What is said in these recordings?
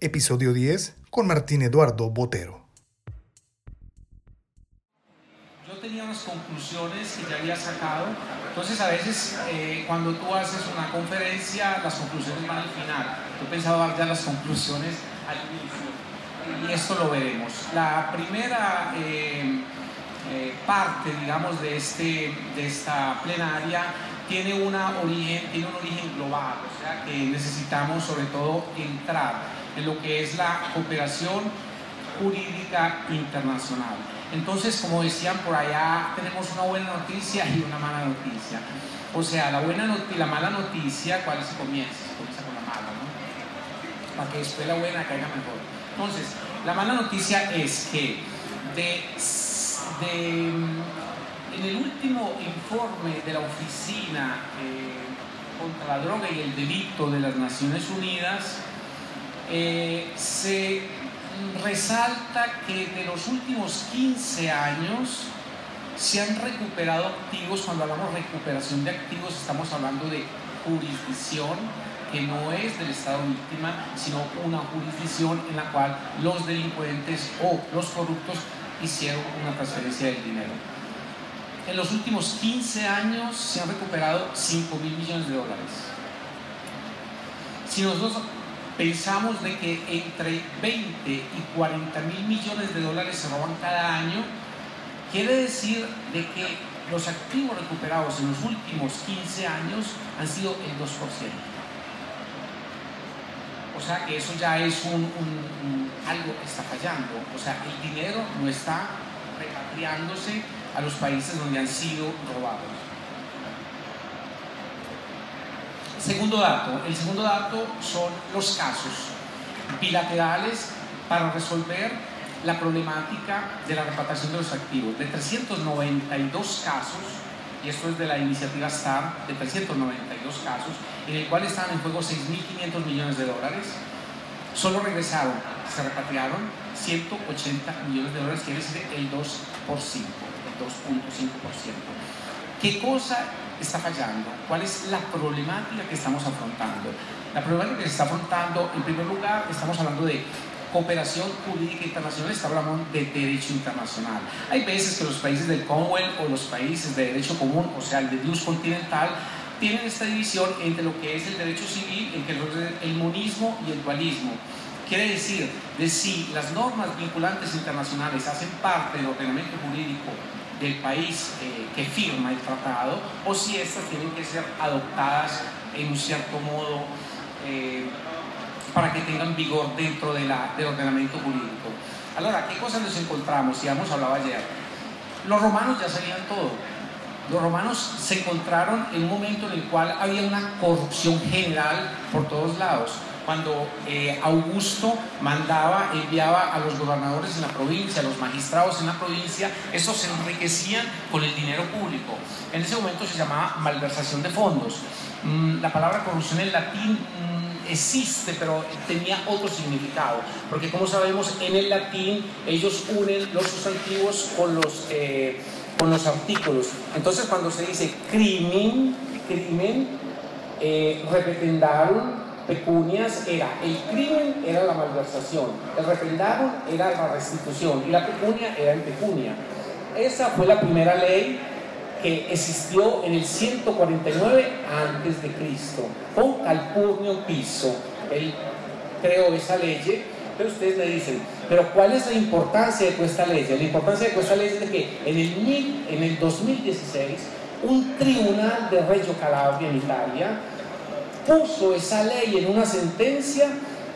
episodio 10, con Martín Eduardo Botero. Yo tenía unas conclusiones que ya había sacado, entonces a veces eh, cuando tú haces una conferencia, las conclusiones van al final. Yo pensaba dar ya las conclusiones al inicio, y esto lo veremos. La primera eh, eh, parte, digamos, de, este, de esta plenaria tiene, una origen, tiene un origen global, o sea que necesitamos sobre todo entrar en lo que es la cooperación jurídica internacional. Entonces, como decían por allá, tenemos una buena noticia y una mala noticia. O sea, la buena noticia, la mala noticia, ¿cuál se comienza? Se comienza con la mala, ¿no? Para que después la buena caiga mejor. Entonces, la mala noticia es que de, de en el último informe de la Oficina eh, contra la Droga y el Delito de las Naciones Unidas, eh, se resalta que de los últimos 15 años se han recuperado activos, cuando hablamos de recuperación de activos estamos hablando de jurisdicción que no es del Estado víctima, sino una jurisdicción en la cual los delincuentes o los corruptos hicieron una transferencia del dinero en los últimos 15 años se han recuperado 5 mil millones de dólares. Si nosotros pensamos de que entre 20 y 40 mil millones de dólares se roban cada año, quiere decir de que los activos recuperados en los últimos 15 años han sido el 2%. O sea que eso ya es un, algo que está fallando. O sea, el dinero no está repatriándose a los países donde han sido robados. Segundo dato, el segundo dato son los casos bilaterales para resolver la problemática de la repatriación de los activos. De 392 casos, y esto es de la iniciativa STAR, de 392 casos, en el cual estaban en juego 6.500 millones de dólares, solo regresaron, se repatriaron 180 millones de dólares, quiere decir el 2%. 2.5%. ¿Qué cosa está fallando? ¿Cuál es la problemática que estamos afrontando? La problemática que se está afrontando, en primer lugar, estamos hablando de cooperación jurídica internacional, estamos hablando de derecho internacional. Hay veces que los países del Commonwealth o los países de derecho común, o sea, el de Dios continental, tienen esta división entre lo que es el derecho civil, entre el monismo y el dualismo. Quiere decir, de si las normas vinculantes internacionales hacen parte del ordenamiento jurídico del país eh, que firma el tratado o si estas tienen que ser adoptadas en un cierto modo eh, para que tengan vigor dentro de la, del ordenamiento jurídico. Ahora, ¿qué cosas nos encontramos? Ya hemos hablado ayer. Los romanos ya sabían todo. Los romanos se encontraron en un momento en el cual había una corrupción general por todos lados cuando eh, Augusto mandaba, enviaba a los gobernadores en la provincia, a los magistrados en la provincia, esos se enriquecían con el dinero público. En ese momento se llamaba malversación de fondos. Mm, la palabra corrupción en latín mm, existe, pero tenía otro significado, porque como sabemos, en el latín ellos unen los sustantivos con los, eh, con los artículos. Entonces cuando se dice crimen, crimen, eh, pecunias era el crimen, era la malversación, el refrendaron era la restitución y la pecunia era en pecunia. Esa fue la primera ley que existió en el 149 antes de Cristo, con Calpurnio Piso. Él creó esa ley, pero ustedes me dicen, pero ¿cuál es la importancia de esta ley? La importancia de esta ley es de que en el, en el 2016 un tribunal de Reggio Calabria en Italia puso esa ley en una sentencia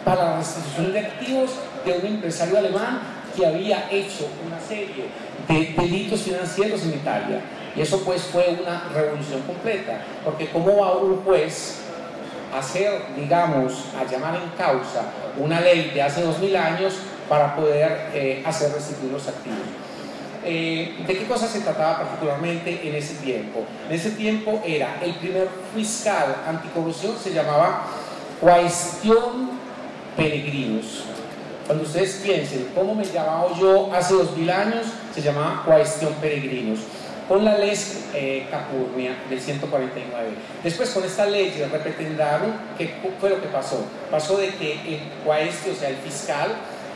para la restitución de activos de un empresario alemán que había hecho una serie de delitos financieros en Italia. Y eso pues fue una revolución completa, porque ¿cómo va un juez a hacer, digamos, a llamar en causa una ley de hace dos mil años para poder eh, hacer restituir los activos? Eh, ¿De qué cosa se trataba particularmente en ese tiempo? En ese tiempo era el primer fiscal anticorrupción, se llamaba Cuestión Peregrinos. Cuando ustedes piensen, ¿cómo me llamaba yo hace dos mil años? Se llamaba Cuestión Peregrinos. con la ley eh, Capurnia del 149. Después con esta ley de repetendaron, ¿qué fue lo que pasó? Pasó de que el cuaeste, o sea, el fiscal,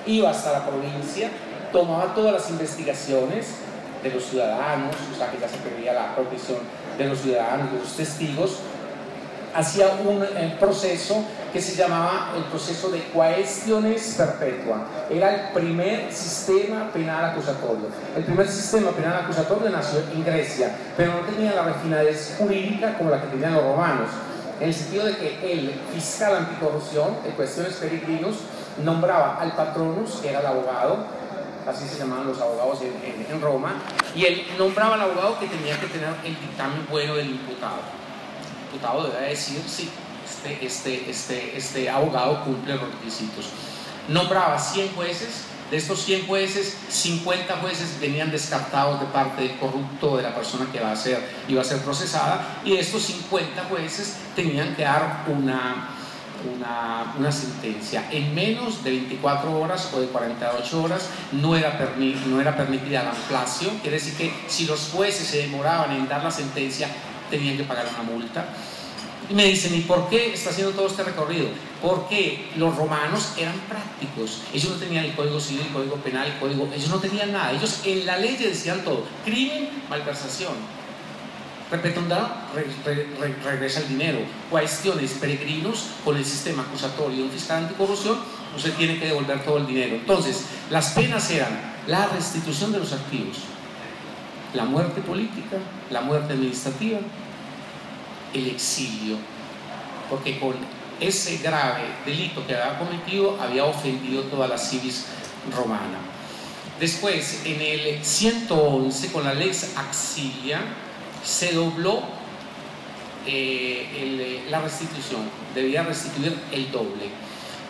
iba hasta la provincia, tomaba todas las investigaciones de los ciudadanos, o sea, que ya se pedía la protección de los ciudadanos, de los testigos, hacía un eh, proceso que se llamaba el proceso de cuestiones perpetua. Era el primer sistema penal acusatorio. El primer sistema penal acusatorio nació en Grecia, pero no tenía la refinadez jurídica como la que tenían los romanos, en el sentido de que el fiscal anticorrupción, en cuestiones peregrinos, nombraba al patronus, que era el abogado, así se llamaban los abogados en, Roma, y él nombraba al abogado que tenía que tener el dictamen bueno del imputado diputado debe decir si este, este, este, este abogado cumple los requisitos. Nombraba 100 jueces, de estos 100 jueces, 50 jueces venían descartados de parte del corrupto de la persona que va a ser, iba a ser procesada, y estos 50 jueces tenían que dar una, una, sentencia en menos de 24 horas o de 48 horas no era, no era permitida la ampliación, quiere decir que si los jueces se demoraban en dar la sentencia tenían que pagar una multa. Y me dicen, ¿y por qué está haciendo todo este recorrido? Porque los romanos eran prácticos. Ellos no tenían el código civil, el código penal, el código. Ellos no tenían nada. Ellos en la ley decían todo: crimen, malversación. Repetunda, regresa el dinero. Cuestiones, peregrinos, con el sistema acusatorio fiscal anticorrupción, usted tiene que devolver todo el dinero. Entonces, las penas eran la restitución de los activos, la muerte política, la muerte administrativa, el exilio, porque con ese grave delito que había cometido había ofendido toda la civis romana. Después, en el 111, con la lex axilia, se dobló eh, la restitución, debía restituir el doble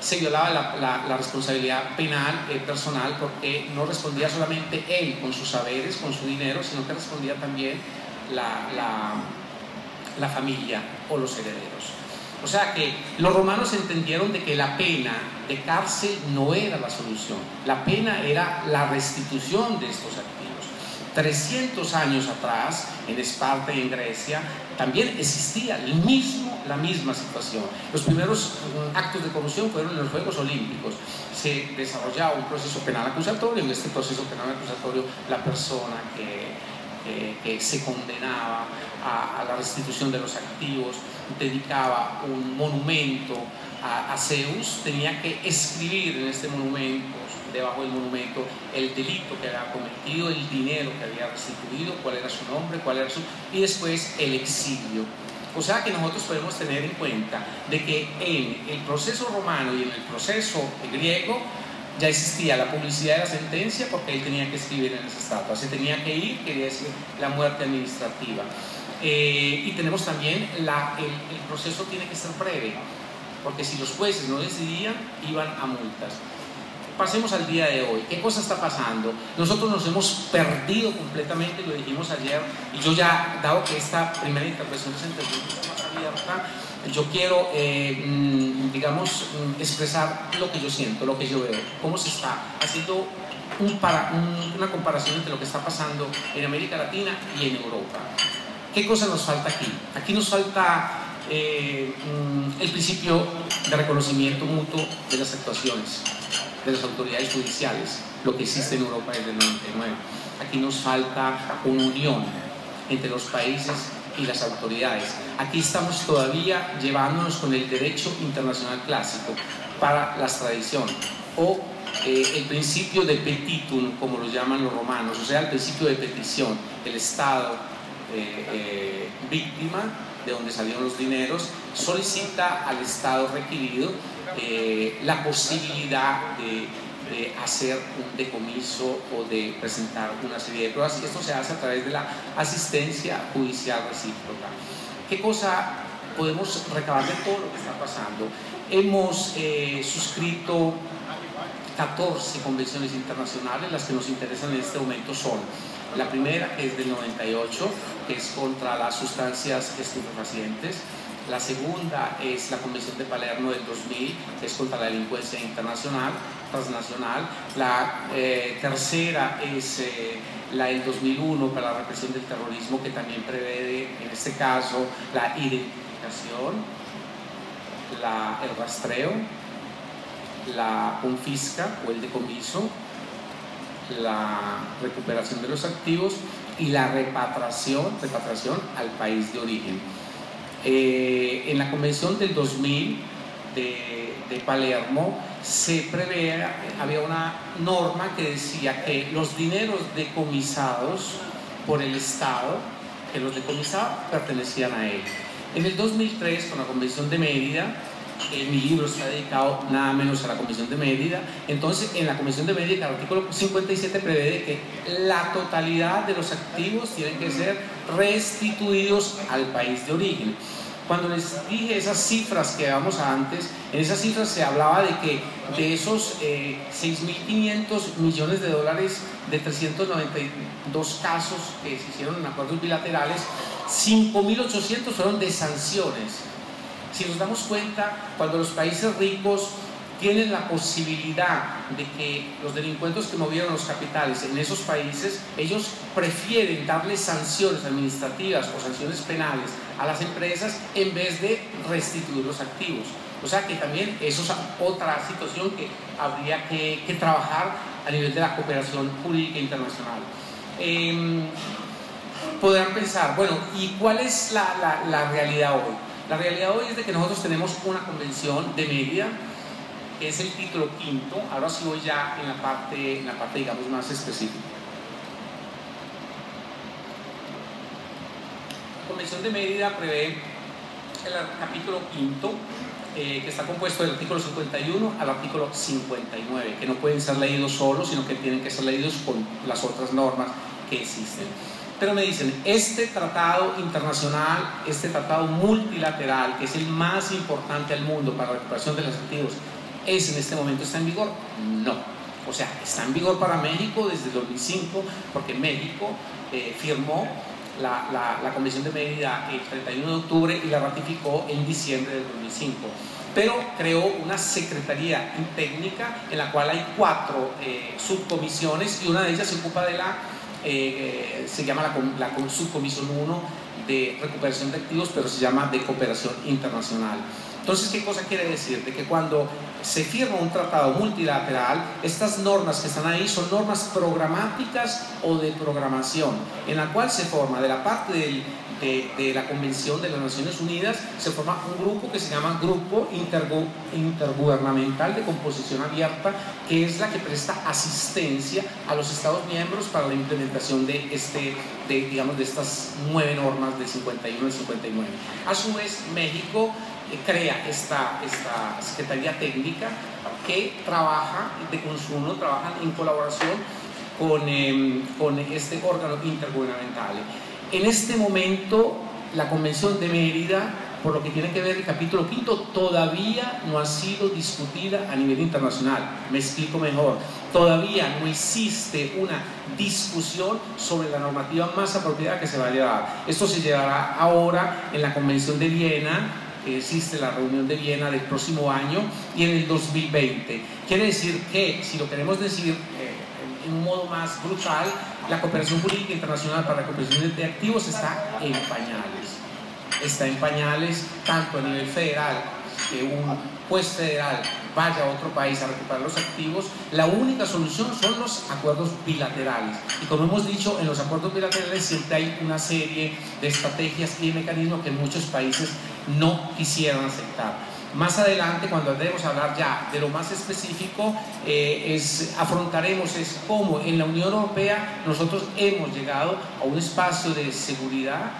se violaba la, responsabilidad penal eh, personal porque no respondía solamente él con sus saberes, con su dinero, sino que respondía también la, la familia o los herederos. O sea que los romanos entendieron de que la pena de cárcel no era la solución, la pena era la restitución de estos activos. 300 años atrás, en Esparta y en Grecia, también existía el mismo la misma situación. Los primeros mm, actos de corrupción fueron en los Juegos Olímpicos. Se desarrollaba un proceso penal acusatorio, en este proceso penal acusatorio la persona que, se condenaba a, la restitución de los activos dedicaba un monumento a, a Zeus, tenía que escribir en este monumento debajo del monumento el delito que había cometido, el dinero que había restituido, cuál era su nombre, cuál era su... y después el exilio. O sea que nosotros podemos tener en cuenta de que en el proceso romano y en el proceso griego ya existía la publicidad de la sentencia porque él tenía que escribir en esa estatua, se tenía que ir, quería decir la muerte administrativa. Eh, y tenemos también la, el, el proceso tiene que ser breve, porque si los jueces no decidían, iban a multas pasemos al día de hoy. ¿Qué cosa está pasando? Nosotros nos hemos perdido completamente, lo dijimos ayer, y yo ya, dado que esta primera intervención es más abierta, yo quiero, eh, mm, digamos, mm, expresar lo que yo siento, lo que yo veo, cómo se está haciendo un para, una comparación entre lo que está pasando en América Latina y en Europa. ¿Qué cosa nos falta aquí? Aquí nos falta eh, mm, el principio de reconocimiento mutuo de las actuaciones de las autoridades judiciales, lo que existe en Europa desde el 99. Aquí nos falta una unión entre los países y las autoridades. Aquí estamos todavía llevándonos con el derecho internacional clásico para las tradiciones o eh, el principio de petitum, como lo llaman los romanos, o sea, el principio de petición, el Estado eh, eh, víctima de donde salieron los dineros, solicita al Estado requerido eh, la posibilidad de, hacer un decomiso o de presentar una serie de pruebas y esto se hace a través de la asistencia judicial recíproca. ¿Qué cosa podemos recabar de todo lo que está pasando? Hemos eh, suscrito 14 convenciones internacionales, las que nos interesan en este momento son la primera, que es del 98, que es contra las sustancias estupefacientes, La segunda es la Convención de Palermo del 2000, que es contra la delincuencia internacional, transnacional. La eh, tercera es eh, la del 2001 para la represión del terrorismo, que también prevé, en este caso, la identificación, el rastreo, la confisca o el decomiso, la recuperación de los activos y la repatriación, repatriación al país de origen. Eh, en la convención del 2000 de, de Palermo se prevé, había una norma que decía que los dineros decomisados por el Estado, que los decomisaba, pertenecían a él. En el 2003, con la Convención de Mérida, mi libro está dedicado nada menos a la Comisión de Mérida. Entonces, en la Comisión de Mérida, el artículo 57 prevé que la totalidad de los activos tienen que ser restituidos al país de origen. Cuando les dije esas cifras que damos antes, en esas cifras se hablaba de que de esos 6.500 eh, millones de dólares de 392 casos que se hicieron en acuerdos bilaterales, 5.800 fueron de sanciones si nos damos cuenta, cuando los países ricos tienen la posibilidad de que los delincuentes que movieron los capitales en esos países, ellos prefieren darle sanciones administrativas o sanciones penales a las empresas en vez de restituir los activos. O sea que también eso es otra situación que habría que, trabajar a nivel de la cooperación jurídica internacional. Eh, podrán pensar, bueno, ¿y cuál es la, la realidad hoy? La realidad hoy es de que nosotros tenemos una convención de media, es el título quinto, ahora sí voy ya en la parte, en la parte digamos más específica. La Convención de Mérida prevé el capítulo quinto, eh, que está compuesto del artículo 51 al artículo 59, que no pueden ser leídos solos, sino que tienen que ser leídos con las otras normas que existen. Pero me dicen, este tratado internacional, este tratado multilateral, que es el más importante del mundo para la recuperación de los activos, ¿es en este momento está en vigor? No. O sea, está en vigor para México desde el 2005, porque México eh, firmó la, la, la, Convención de Medida el 31 de octubre y la ratificó en diciembre del 2005. Pero creó una secretaría técnica en la cual hay cuatro eh, subcomisiones y una de ellas se ocupa de la eh, se llama la, la subcomisión 1 de recuperación de activos, pero se llama de cooperación internacional. Entonces, ¿qué cosa quiere decir? De que cuando se firma un tratado multilateral, estas normas que están ahí son normas programáticas o de programación, en la cual se forma de la parte del de, la Convención de las Naciones Unidas, se forma un grupo que se llama Grupo Intergubernamental de Composición Abierta, que es la que presta asistencia a los Estados miembros para la implementación de, este, de, digamos, de estas nueve normas del 51 y 59. A su vez, México eh, crea esta, esta Secretaría Técnica que trabaja de consumo, trabajan en colaboración con, em, con este órgano intergubernamental. En este momento, la Convención de Mérida, por lo que tiene que ver el capítulo quinto, todavía no ha sido discutida a nivel internacional. Me explico mejor. Todavía no existe una discusión sobre la normativa más apropiada que se va a llevar. Esto se llevará ahora en la Convención de Viena, existe la reunión de Viena del próximo año y en el 2020. Quiere decir que, si lo queremos decir eh, en un modo más brutal, la cooperación jurídica internacional para la cooperación de activos está en pañales. Está en pañales tanto a nivel federal, que un juez federal vaya a otro país a recuperar los activos, la única solución son los acuerdos bilaterales. Y como hemos dicho, en los acuerdos bilaterales siempre hay una serie de estrategias y mecanismos que muchos países no quisieran aceptar. Más adelante, cuando debemos hablar ya de lo más específico, eh, es, afrontaremos es cómo en la Unión Europea nosotros hemos llegado a un espacio de seguridad,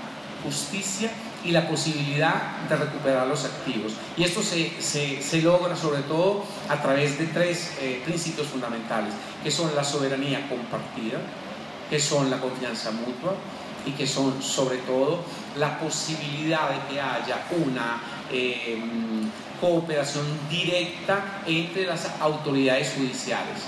justicia y la posibilidad de recuperar los activos. Y esto se, se, se logra sobre todo a través de tres eh, principios fundamentales, que son la soberanía compartida, que son la confianza mutua y que son sobre todo la posibilidad de que haya una eh, cooperación directa entre las autoridades judiciales.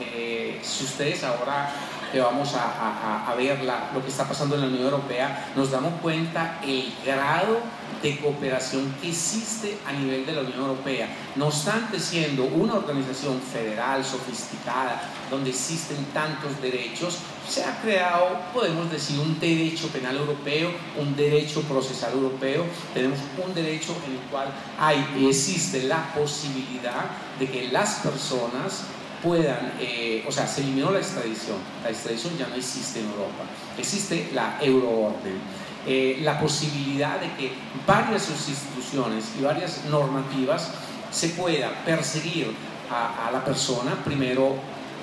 Eh, si ustedes ahora que vamos a, ver lo que está pasando en la Unión Europea, nos damos cuenta el grado de cooperación que existe a nivel de la Unión Europea. No obstante, siendo una organización federal, sofisticada, donde existen tantos derechos, se ha creado, podemos decir, un derecho penal europeo, un derecho procesal europeo, tenemos un derecho en el cual hay, existe la posibilidad de que las personas puedan, eh, o sea, se eliminó la extradición, la extradición ya no existe en Europa, existe la euroorden. Eh, la posibilidad de que varias instituciones y varias normativas se pueda perseguir a, la persona, primero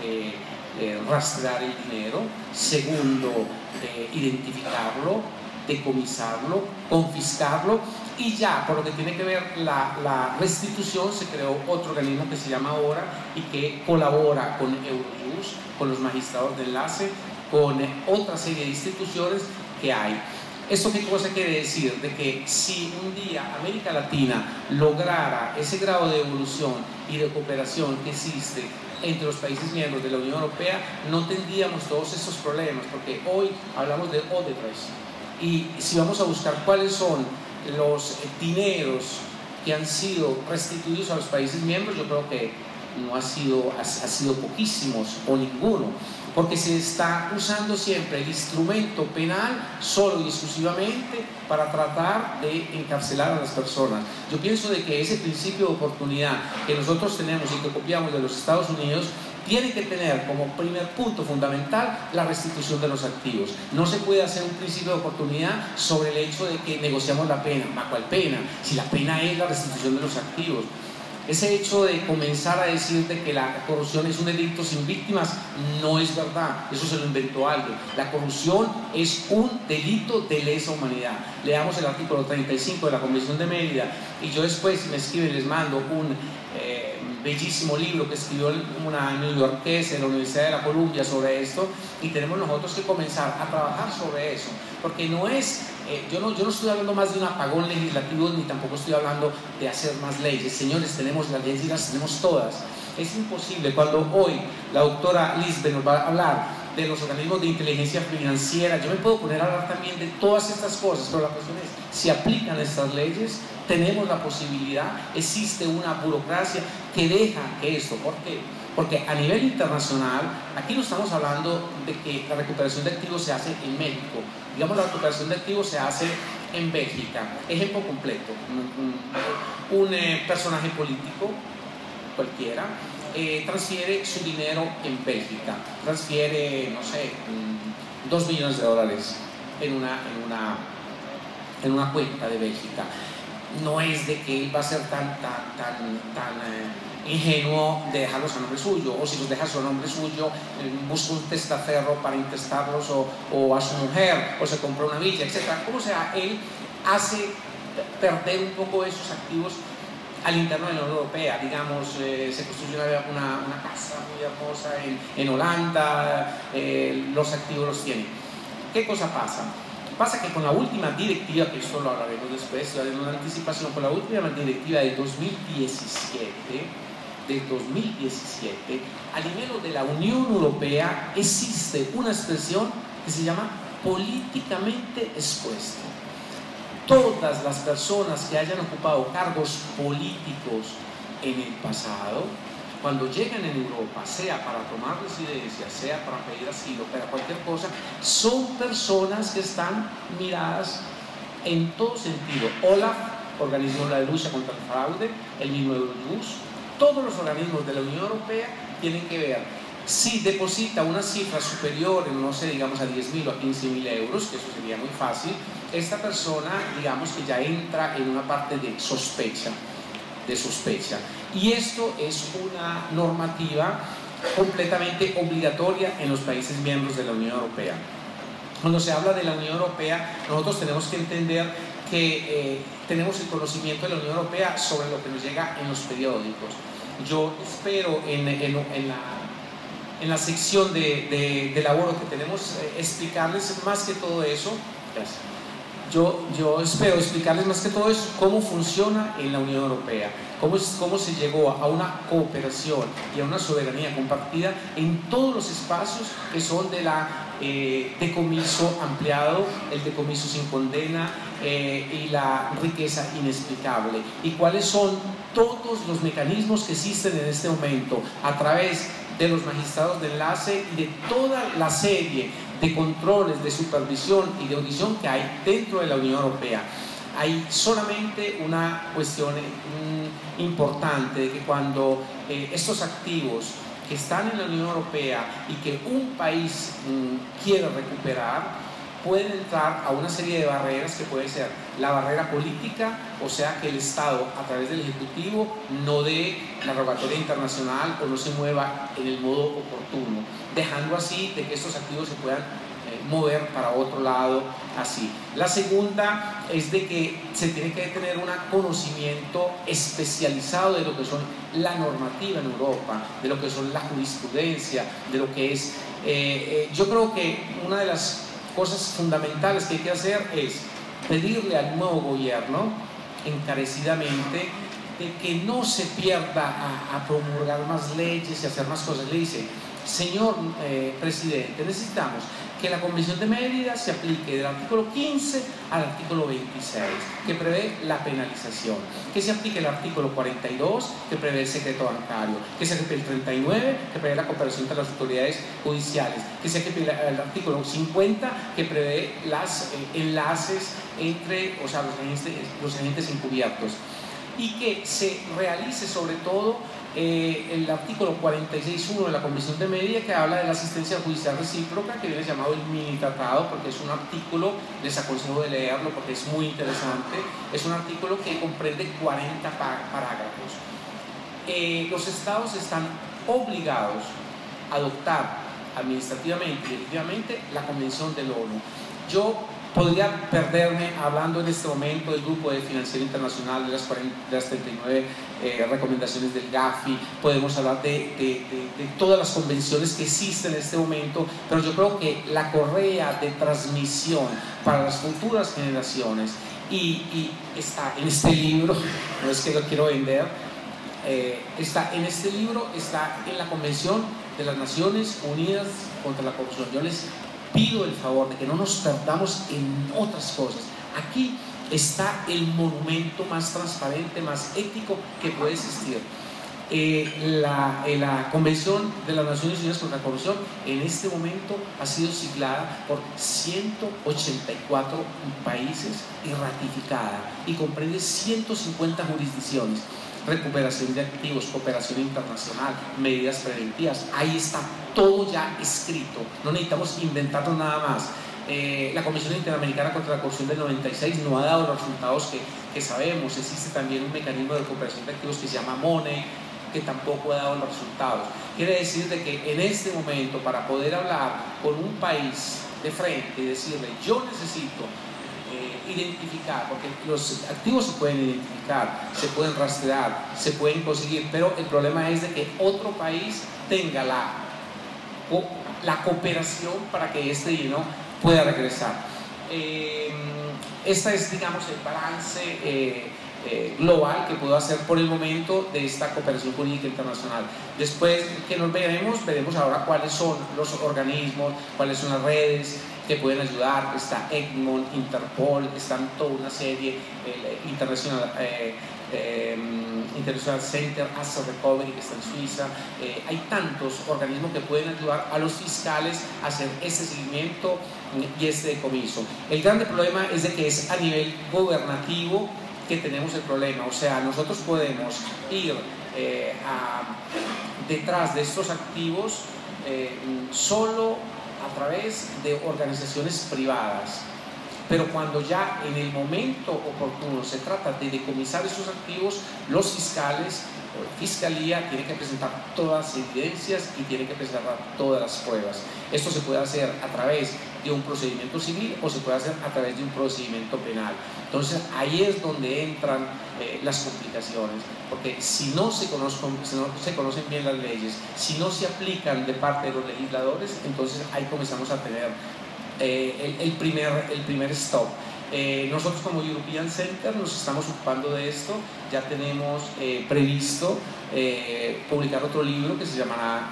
eh, rastrear el dinero, segundo identificarlo, decomisarlo, confiscarlo y ya, por lo que tiene que ver la, restitución, se creó otro organismo que se llama ahora y que colabora con Eurojust, con los magistrados de enlace, con otra serie de instituciones que hay. ¿Esto qué cosa quiere decir? De que si un día América Latina lograra ese grado de evolución y de cooperación que existe entre los países miembros de la Unión Europea, no tendríamos todos estos problemas, porque hoy hablamos de Odebrecht, y si vamos a buscar cuáles son los dineros que han sido restituidos a los países miembros, yo creo que no ha sido, sido poquísimos o ninguno, porque se está usando siempre el instrumento penal solo y exclusivamente para tratar de encarcelar a las personas. Yo pienso de que ese principio de oportunidad que nosotros tenemos y que copiamos de los Estados Unidos tiene que tener como primer punto fundamental la restitución de los activos. No se puede hacer un principio de oportunidad sobre el hecho de que negociamos la pena. ¿Cuál pena? Si la pena es la restitución de los activos. Ese hecho de comenzar a decir que la corrupción es un delito sin víctimas no es verdad, eso se lo inventó alguien. La corrupción es un delito de lesa humanidad. Leamos el artículo 35 de la Convención de Mérida y yo después, me escriben, les mando un bellísimo libro que escribió una neoyorquesa en la Universidad de la Columbia sobre esto y tenemos nosotros que comenzar a trabajar sobre eso, porque no es, eh, yo, no, yo no estoy hablando más de un apagón legislativo ni tampoco estoy hablando de hacer más leyes, señores, tenemos las leyes y las tenemos todas. Es imposible cuando hoy la doctora Lisbeth nos va a hablar de los organismos de inteligencia financiera. Yo me puedo poner a hablar también de todas estas cosas, pero la cuestión es, si aplican estas leyes, tenemos la posibilidad, existe una burocracia que deja esto. ¿Por qué? Porque a nivel internacional, aquí no estamos hablando de que la recuperación de activos se hace en México. Digamos, la recuperación de activos se hace en Bélgica. Ejemplo completo. Un, eh, personaje político, cualquiera, eh, transfiere su dinero en Bélgica. Transfiere, no sé, dos millones de dólares en una, en una, en una cuenta de Bélgica no es de que él va a ser tan, tan, tan, tan eh, ingenuo de dejarlos a nombre suyo, o si los deja a nombre suyo, eh, busca un testaferro para intestarlos, o, o, a su mujer, o se compra una villa, etc. Como sea, él hace perder un poco esos activos al interno de la Unión Europea, digamos, eh, se construye una, una, casa muy hermosa en, en Holanda, los activos los tiene. ¿Qué cosa pasa? Pasa que con la última directiva, que esto lo hablaremos después, de una anticipación, con la última directiva de 2017, de 2017, a nivel de la Unión Europea existe una expresión que se llama políticamente expuesto. Todas las personas que hayan ocupado cargos políticos en el pasado, cuando llegan en Europa, sea para tomar residencia, sea para pedir asilo, para cualquier cosa, son personas que están miradas en todo sentido. OLAF, organismo de lucha contra el fraude, el mismo Eurojust, todos los organismos de la Unión Europea tienen que ver si deposita una cifra superior, no sé, digamos a 10.000 o a 15.000 euros, que eso sería muy fácil, esta persona, digamos que ya entra en una parte de sospecha, de sospecha. Y esto es una normativa completamente obligatoria en los países miembros de la Unión Europea. Cuando se habla de la Unión Europea, nosotros tenemos que entender que eh, tenemos el conocimiento de la Unión Europea sobre lo que nos llega en los periódicos. Yo espero en, la, sección de, de, de labor que tenemos eh, explicarles más que todo eso. Gracias yo, yo espero explicarles más que todo eso, cómo funciona en la Unión Europea, cómo, es, cómo se llegó a una cooperación y a una soberanía compartida en todos los espacios que son de la eh, decomiso ampliado, el decomiso sin condena eh, y la riqueza inexplicable. Y cuáles son todos los mecanismos que existen en este momento a través de los magistrados de enlace y de toda la serie de controles, de supervisión y de audición que hay dentro de la Unión Europea. Hay solamente una cuestión mm, importante de que cuando eh, estos activos que están en la Unión Europea y que un país mm, quiere recuperar, pueden entrar a una serie de barreras que puede ser la barrera política, o sea que el Estado a través del Ejecutivo no dé la rogatoria internacional o no se mueva en el modo oportuno, dejando así de que estos activos se puedan eh, mover para otro lado así. La segunda es de que se tiene que tener un conocimiento especializado de lo que son la normativa en Europa, de lo que son la jurisprudencia, de lo que es... Eh, eh, yo creo que una de las cosas fundamentales que hay que hacer es pedirle al nuevo gobierno encarecidamente de que no se pierda a, promulgar más leyes y hacer más cosas. Le dice, señor eh, presidente, necesitamos que la Convención de Mérida se aplique del artículo 15 al artículo 26, que prevé la penalización, que se aplique el artículo 42, que prevé el secreto bancario, que se aplique el 39, que prevé la cooperación entre las autoridades judiciales, que se aplique el artículo 50, que prevé los eh, enlaces entre o sea, los, agentes, los agentes encubiertos, y que se realice sobre todo eh, el artículo 46.1 de la Convención de Media que habla de la asistencia judicial recíproca, que viene llamado el mini tratado, porque es un artículo, les aconsejo de leerlo porque es muy interesante, es un artículo que comprende 40 parágrafos. Eh, los estados están obligados a adoptar administrativamente y efectivamente la Convención de la ONU. Yo Podría perderme hablando en este momento del Grupo de Financiero Internacional, de las, 39 eh, recomendaciones del GAFI, podemos hablar de, todas las convenciones que existen en este momento, pero yo creo que la correa de transmisión para las futuras generaciones, y, está en este libro, no es que lo quiero vender, eh, está en este libro, está en la Convención de las Naciones Unidas contra la Corrupción. Pido el favor de que no nos perdamos en otras cosas. Aquí está el monumento más transparente, más ético que puede existir. Eh, la, eh, la, Convención de las Naciones Unidas contra la Corrupción en este momento ha sido siglada por 184 países y ratificada y comprende 150 jurisdicciones recuperación de activos, cooperación internacional, medidas preventivas. Ahí está todo ya escrito, no necesitamos inventarnos nada más. Eh, la Comisión Interamericana contra la Corrupción del 96 no ha dado los resultados que, que, sabemos. Existe también un mecanismo de cooperación de activos que se llama MONE, que tampoco ha dado los resultados. Quiere decir de que en este momento, para poder hablar con un país de frente y decirle, yo necesito identificar, porque los activos se pueden identificar, se pueden rastrear, se pueden conseguir, pero el problema es de que otro país tenga la, la cooperación para que este dinero pueda regresar. Eh, esta es, digamos, el balance eh, eh, global que puedo hacer por el momento de esta cooperación jurídica internacional. Después que nos veremos, veremos ahora cuáles son los organismos, cuáles son las redes, que pueden ayudar, está Egmont, Interpol, están toda una serie, el International, eh, em, International Center Asset Recovery que está en Suiza, eh, hay tantos organismos que pueden ayudar a los fiscales a hacer este seguimiento y este decomiso. El grande problema es de que es a nivel gobernativo que tenemos el problema, o sea, nosotros podemos ir eh, detrás de estos activos solo a través de organizaciones privadas. Pero cuando ya en el momento oportuno se trata de decomisar esos activos, los fiscales fiscalía tienen que presentar todas las evidencias y tienen que presentar todas las pruebas. Esto se puede hacer a través de un procedimiento civil o se puede hacer a través de un procedimiento penal. Entonces ahí es donde entran eh, las complicaciones, porque si no, se conozcan, no se conocen bien las leyes, si no se aplican de parte de los legisladores, entonces ahí comenzamos a tener eh, el, primer, el primer stop. Eh, nosotros como European Center nos estamos ocupando de esto, ya tenemos eh, previsto eh, publicar otro libro que se llamará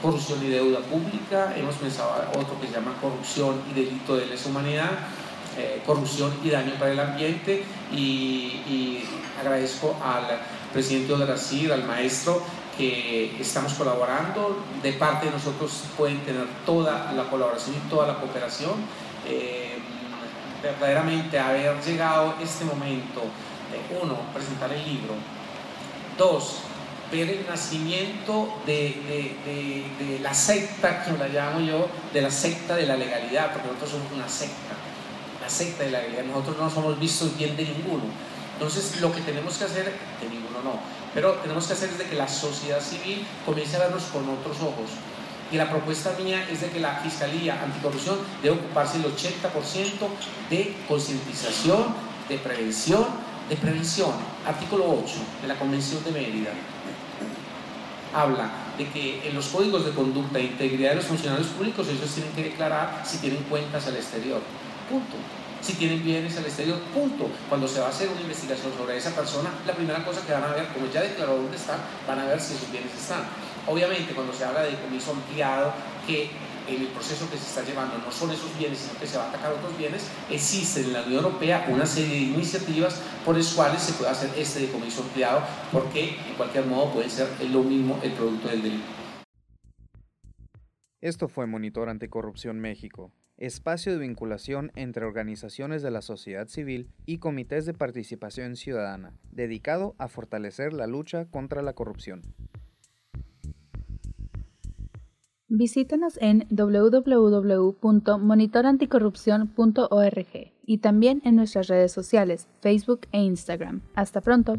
Corrupción y Deuda Pública, hemos pensado otro que se llama Corrupción y Delito de lesa Humanidad, Corrupción y Daño para el Ambiente. Y, agradezco al presidente de Brasil, al maestro, que estamos colaborando, de parte de nosotros pueden tener toda la colaboración y toda la cooperación verdaderamente haber llegado este momento de, uno, presentar el libro, dos, ver el nacimiento de, la secta, como la llamo yo, de la secta de la legalidad, porque nosotros somos una secta, la secta de la legalidad, nosotros no somos vistos bien de ninguno. Entonces, lo que tenemos que hacer, de ninguno no, pero tenemos que hacer es de que la sociedad civil comience a vernos con otros ojos y la propuesta mía es de que la Fiscalía Anticorrupción debe ocuparse el 80% de concientización, de prevención, de prevención. Artículo 8 de la Convención de Mérida habla de que en los códigos de conducta e integridad de los funcionarios públicos ellos tienen que declarar si tienen cuentas al exterior. Punto. Si tienen bienes al exterior, punto. Cuando se va a hacer una investigación sobre esa persona, la primera cosa que van a ver, como ya declaró dónde están, van a ver si sus bienes están. Obviamente, cuando se habla de comiso ampliado, que en el proceso que se está llevando no son esos bienes, sino que se va a atacar otros bienes, existe en la Unión Europea una serie de iniciativas por las cuales se puede hacer este decomiso ampliado, porque en cualquier modo puede ser lo mismo el producto del delito. Esto fue Monitor Anticorrupción México, espacio de vinculación entre organizaciones de la sociedad civil y comités de participación ciudadana, dedicado a fortalecer la lucha contra la corrupción. Visítanos en www.monitoranticorrupción.org y también en nuestras redes sociales, Facebook e Instagram. Hasta pronto.